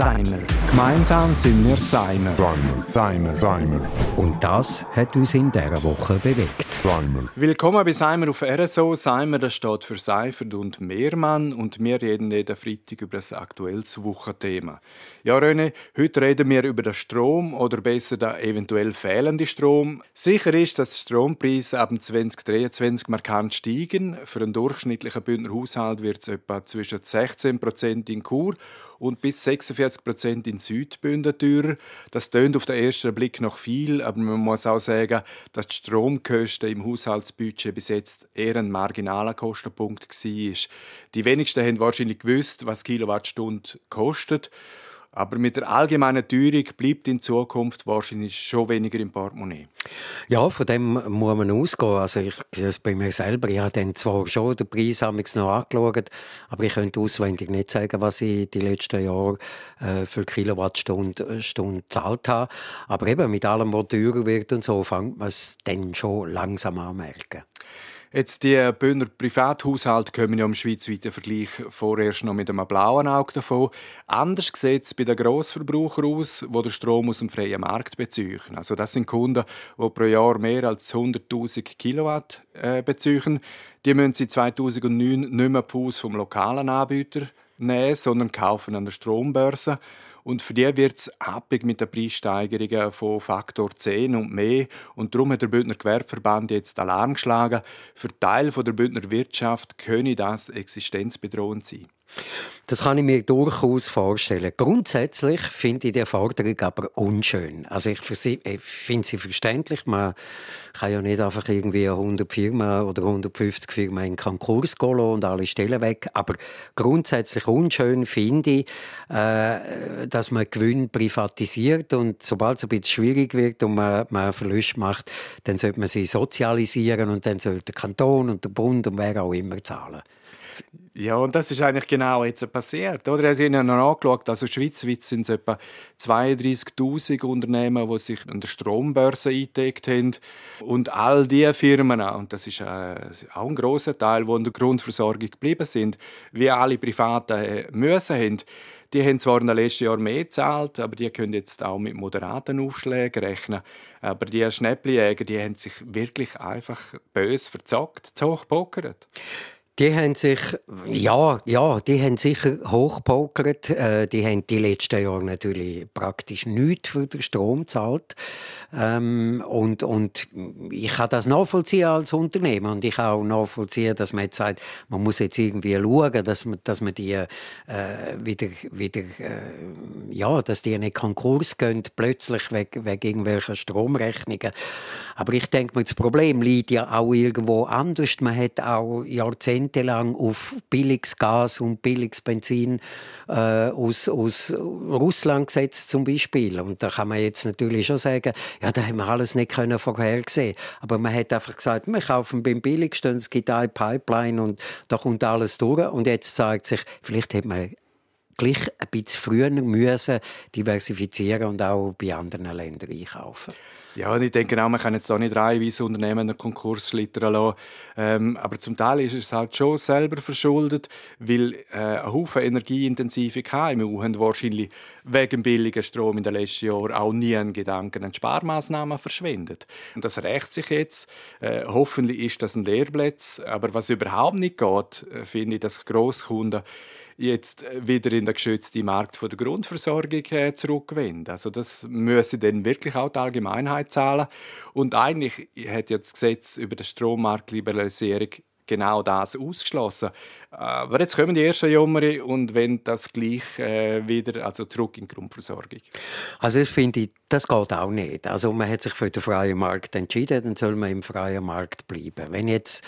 Seimer. Gemeinsam sind wir Seimer. Seimer. Seimer. Seimer. Und das hat uns in dieser Woche bewegt. Seimer. Willkommen bei Seimer auf RSO. Seimer das steht für Seifert und Mehrmann und wir reden jeden Freitag über das aktuelles Wochenthema. Ja, René, heute reden wir über den Strom oder besser den eventuell fehlenden Strom. Sicher ist, dass die Strompreise ab 2023 markant steigen. Für einen durchschnittlichen Bündner Haushalt wird es etwa zwischen 16% in Kur und bis 46 Prozent in Südbünden teurer. Das tönt auf den ersten Blick noch viel, aber man muss auch sagen, dass die Stromkosten im Haushaltsbudget bis jetzt eher ein marginaler Kostenpunkt war. Die wenigsten haben wahrscheinlich gewusst, was Kilowattstunde kostet. Aber mit der allgemeinen Teuerung bleibt in Zukunft wahrscheinlich schon weniger im Portemonnaie. Ja, von dem muss man ausgehen. Also ich sehe es bei mir selber. Ich habe dann zwar schon den Preis noch angeschaut, aber ich könnte auswendig nicht sagen, was ich die letzten Jahre äh, für Kilowattstunde Stunde gezahlt habe. Aber eben mit allem, was teurer wird und so, fängt man es dann schon langsam an merken. Jetzt die Bündner Privathaushalte kommen ja im schweizweiten Vergleich vorerst noch mit einem blauen Auge davon. Anders sieht es bei den Grossverbrauchern aus, die den Strom aus dem freien Markt beziehen. Also das sind Kunden, die pro Jahr mehr als 100'000 Kilowatt äh, beziehen. Die müssen sie 2009 nicht mehr Fuß vom lokalen Anbieter nehmen, sondern kaufen an der Strombörse. Und für die wird es abhängig mit den Preissteigerungen von Faktor 10 und mehr. Und darum hat der Bündner Gewerbeverband jetzt Alarm geschlagen. Für Teil der Bündner Wirtschaft könne das existenzbedrohend sein. Das kann ich mir durchaus vorstellen. Grundsätzlich finde ich die Forderung aber unschön. Also ich finde sie verständlich. Man kann ja nicht einfach irgendwie 100 Firmen oder 150 Firmen in Konkurs gehen und alle Stellen weg. Aber grundsätzlich unschön finde ich, äh, dass man Gewinn privatisiert und sobald es ein bisschen schwierig wird und man, man Verlust macht, dann sollte man sie sozialisieren und dann sollte der Kanton und der Bund und wer auch immer zahlen. Ja, und das ist eigentlich genau jetzt passiert. Oder? Ich habe noch angeschaut, also schweizweit sind es etwa 32'000 Unternehmen, die sich an der Strombörse eingedeckt haben. Und all diese Firmen, und das ist äh, auch ein grosser Teil, die in der Grundversorgung geblieben sind, wie alle Privaten äh, müssen haben, die haben zwar in den letzten Jahren mehr gezahlt, aber die können jetzt auch mit moderaten Aufschlägen rechnen. Aber die Schnäppeljäger, die haben sich wirklich einfach bös verzockt, zu hoch pokert. Die haben sich, ja, ja, die haben sicher hochpokert. Äh, die haben die letzten Jahre natürlich praktisch nichts für den Strom gezahlt. Ähm, und, und ich kann das nachvollziehen als Unternehmer. Und ich kann auch nachvollziehen, dass man jetzt sagt, man muss jetzt irgendwie schauen, dass man, dass man die äh, wieder, wieder äh, ja, dass die nicht Konkurs gehen, plötzlich wegen, wegen irgendwelcher Stromrechnungen. Aber ich denke mir, das Problem liegt ja auch irgendwo anders. Man hat auch Jahrzehnte jahrzehntelang auf billiges Gas und billiges Benzin äh, aus, aus Russland gesetzt zum Beispiel. Und da kann man jetzt natürlich schon sagen, ja, da haben wir alles nicht können vorhersehen. Aber man hat einfach gesagt, wir kaufen beim billigsten, es gibt eine Pipeline und da kommt alles durch. Und jetzt zeigt sich, vielleicht hat man gleich ein bisschen früher müssen diversifizieren und auch bei anderen Ländern einkaufen. Ja, und ich denke auch, man kann jetzt auch nicht reihenweise Unternehmen einen Konkurs schlittern lassen. Ähm, aber zum Teil ist es halt schon selber verschuldet, weil äh, ein Haufen energieintensive KMU haben wahrscheinlich wegen billiger Strom in den letzten Jahren auch nie einen Gedanken an Sparmaßnahmen verschwendet. Und das rächt sich jetzt. Äh, hoffentlich ist das ein Lehrplatz. Aber was überhaupt nicht geht, äh, finde ich, dass Grosskunden jetzt wieder in den geschützten Markt der Grundversorgung äh, zurückgewinnen. Also das müsse dann wirklich auch die Allgemeinheit zahlen. Und eigentlich hat jetzt das Gesetz über die Strommarktliberalisierung genau das ausgeschlossen. Aber jetzt kommen die ersten Jummer und wenn das gleich äh, wieder also zurück in die Grundversorgung. Also das finde ich, das geht auch nicht. Also man hat sich für den freien Markt entschieden, dann soll man im freien Markt bleiben. Wenn jetzt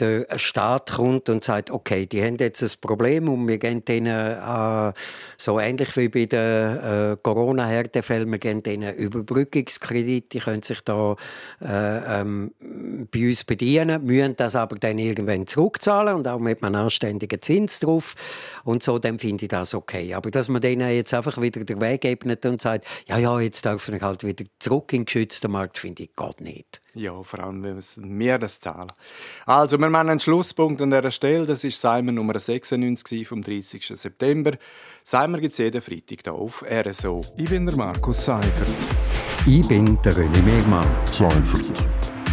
der Staat kommt und sagt, okay, die haben jetzt ein Problem und wir geben denen äh, so ähnlich wie bei den äh, Corona-Härtefällen, wir geben denen Überbrückungskredit, die können sich da äh, ähm, bei uns bedienen, müssen das aber dann irgendwann zurückzahlen und auch mit einem anständigen Zins drauf und so, dann finde ich das okay. Aber dass man denen jetzt einfach wieder den Weg ebnet und sagt, ja, ja, jetzt darf dürfen halt wieder zurück in den geschützten Markt, finde ich, geht nicht. Ja, vor allem, wenn wir das zahlen. Also, wir machen einen Schlusspunkt an dieser Stelle. Das ist Seimer Nummer 96 vom 30. September. Seimer gibt es jeden Freitag hier auf RSO. Ich bin der Markus Seifert. Ich bin der René Megmann. Seifert.